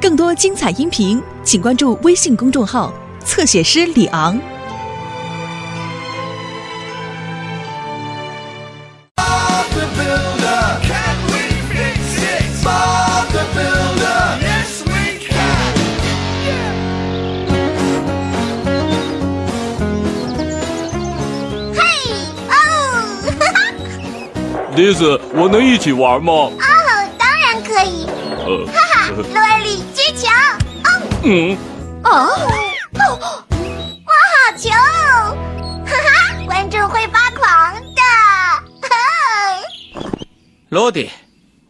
更多精彩音频，请关注微信公众号“侧写师李昂”。Bob the Builder. Can we fix it? Bob the Builder. Yes, we can. 嘿哦，哈哈，迪斯，我能一起玩吗？哈哈，萝莉接球，哦嗯，哦。哦，我好球，哈哈，观众会发狂的，哈罗迪，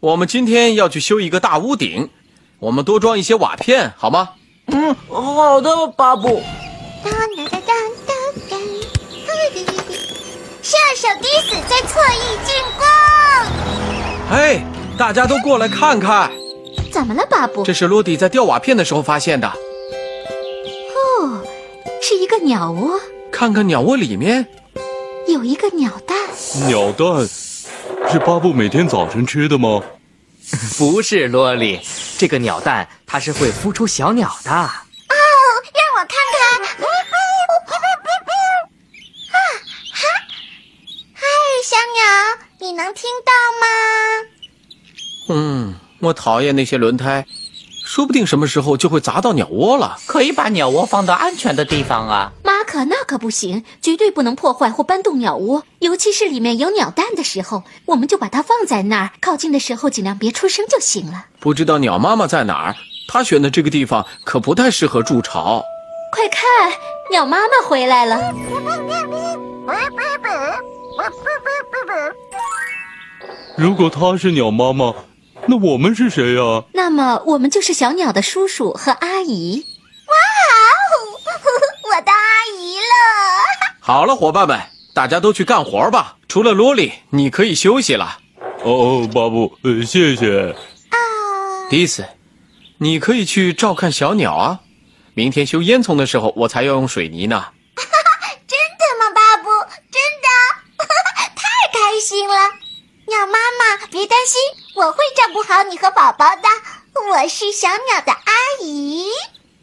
我们今天要去修一个大屋顶，我们多装一些瓦片好吗？嗯，好的，巴布。哒哒哒哒哒哒，射手迪斯在错意进攻，嘿，大家都过来看看，怎么了，巴布？这是罗迪在掉瓦片的时候发现的。哦，是一个鸟窝，看看鸟窝里面，有一个鸟蛋。鸟蛋是巴布每天早晨吃的吗？不是罗莉，这个鸟蛋它是会孵出小鸟的。哦，让我看看。啊哈！嗨，小鸟，你能听到吗？嗯，我讨厌那些轮胎，说不定什么时候就会砸到鸟窝了。可以把鸟窝放到安全的地方啊。马可，那可不行，绝对不能破坏或搬动鸟窝，尤其是里面有鸟蛋的时候，我们就把它放在那儿，靠近的时候尽量别出声就行了。不知道鸟妈妈在哪儿，她选的这个地方可不太适合筑巢。快看，鸟妈妈回来了。如果她是鸟妈妈，那我们是谁呀、那么我们就是小鸟的叔叔和阿姨。哇哦，我的阿姨了。好了，伙伴们，大家都去干活吧。除了罗莉，你可以休息了。哦，巴布，呃，谢谢。啊，迪斯，你可以去照看小鸟啊。明天修烟囱的时候，我才要用水泥呢。真的吗，巴布？真的，太开心了。鸟妈妈，别担心，我会照顾好你和宝宝的。我是小鸟的阿姨。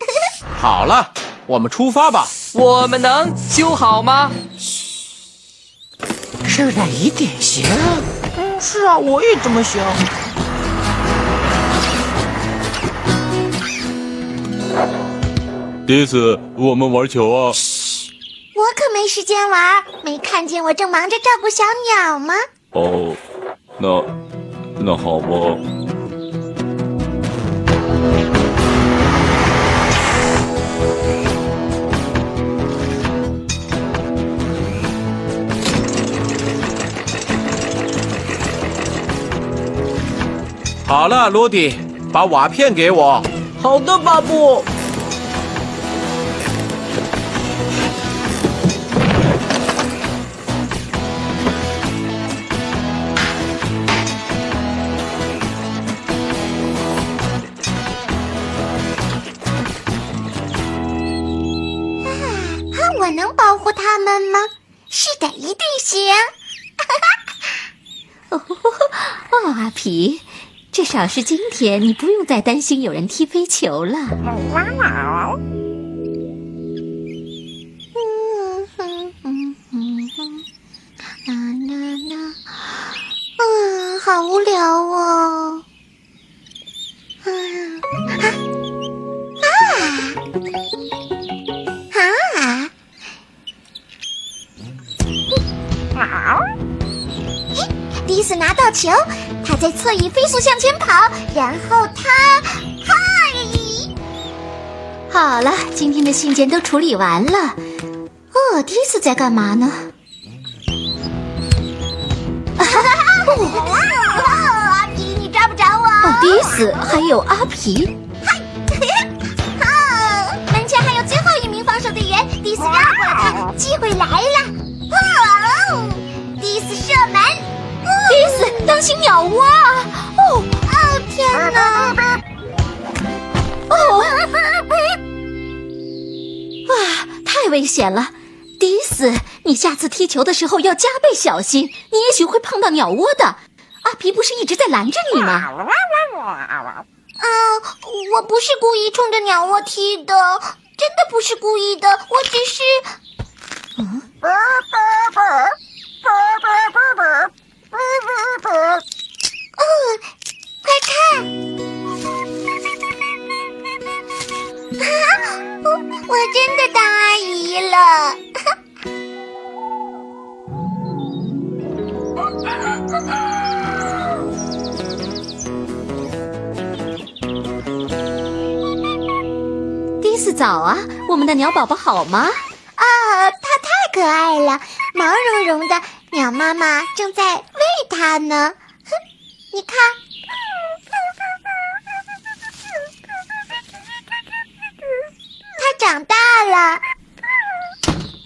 好了，我们出发吧。我们能修好吗？是哪一点行？嗯，是啊，我也这么想。迪斯，我们玩球啊！我可没时间玩，没看见我正忙着照顾小鸟吗？哦，那那好吧。好了，罗迪，把瓦片给我。好的，巴布。能保护它们吗？是的，一定行。哦，阿皮，至少是今天你不用再担心有人踢飞球了。嗯哼哼哼哼，啦啦啦，嗯，好无聊哦。球，他在侧翼飞速向前跑，然后他，嗨！好了，今天的信件都处理完了。哦，迪斯在干嘛呢？啊哈哈阿皮，你抓不着我！哦，迪斯还有阿皮。嗨，哈！门前还有最后一名防守队员，迪斯绕过了他，机会来了！新鸟窝！哦哦，天哪！哦，哇，太危险了！迪斯，你下次踢球的时候要加倍小心，你也许会碰到鸟窝的。阿皮不是一直在拦着你吗？啊，我不是故意冲着鸟窝踢的，真的不是故意的，我只是……哦，早啊，我们的鸟宝宝好吗？啊，它太可爱了，毛茸茸的，鸟妈妈正在喂它呢。哼，你看，它长大了。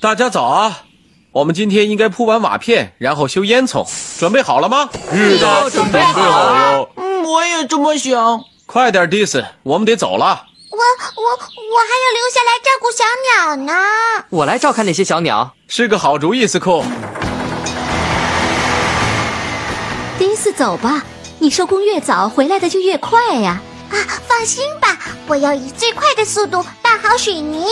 大家早啊！我们今天应该铺完瓦片，然后修烟囱，准备好了吗？是的，准备好了。嗯，我也这么想。快点，迪斯，我们得走了。我我我还要留下来照顾小鸟呢。我来照看那些小鸟。是个好主意，斯库。迪斯，走吧，你收工越早，回来的就越快呀。啊，放心吧，我要以最快的速度拌好水泥。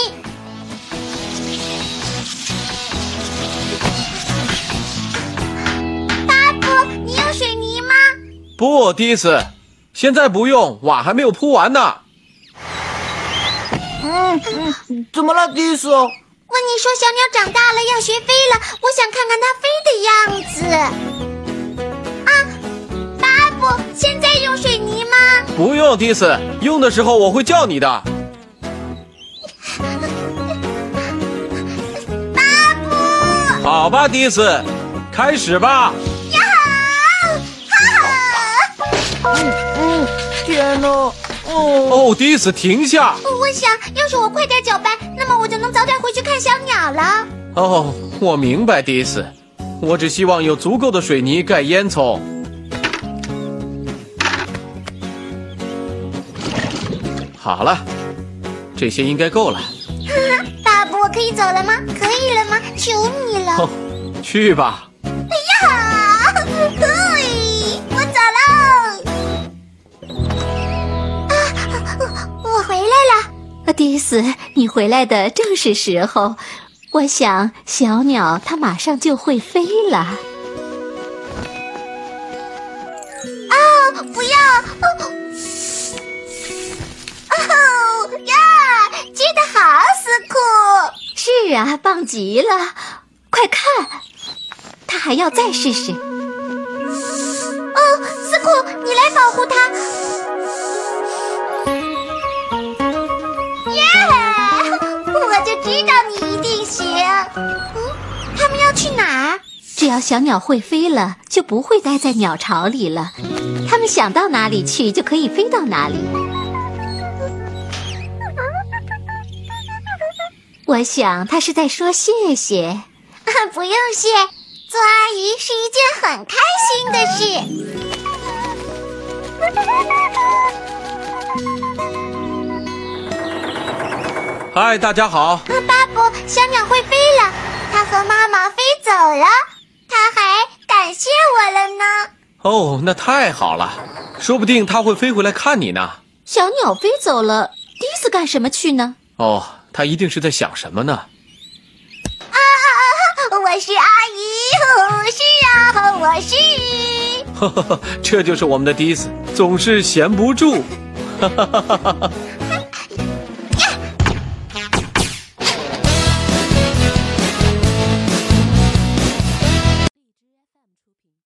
巴布，你有水泥吗？不，迪斯，现在不用，瓦还没有铺完呢。嗯嗯，怎么了，迪斯？问你说小鸟长大了要学飞了，我想看看它飞的样子。啊，巴布，现在用水泥吗？不用，迪斯，用的时候我会叫你的。巴布，好吧，迪斯，开始吧。呀哈！哈 哈！嗯，天哪！哦，哦，迪斯，停下。我想要是我快点搅拌，那么我就能早点回去看小鸟了。哦，我明白，迪斯，我只希望有足够的水泥盖烟囱。好了，这些应该够了。爸爸，我可以走了吗？可以了吗？求你了！哦，去吧。迪斯，你回来的正是时候。我想小鸟它马上就会飞了。啊，不要！哦，哦呀，接得好，斯库。是啊，棒极了！快看，它还要再试试。哦，斯库，你来保护它。要小鸟会飞了，就不会待在鸟巢里了。它们想到哪里去，就可以飞到哪里。我想他是在说谢谢。不用谢，做阿姨是一件很开心的事。嗨，大家好。啊，巴布，小鸟会飞了，它和妈妈飞走了，它还感谢我了呢。哦，那太好了，说不定它会飞回来看你呢。小鸟飞走了，迪斯干什么去呢？哦，它一定是在想什么呢？啊，我是阿姨，哦是啊，我是。呵呵呵，这就是我们的迪斯，总是闲不住。哈哈哈哈哈哈。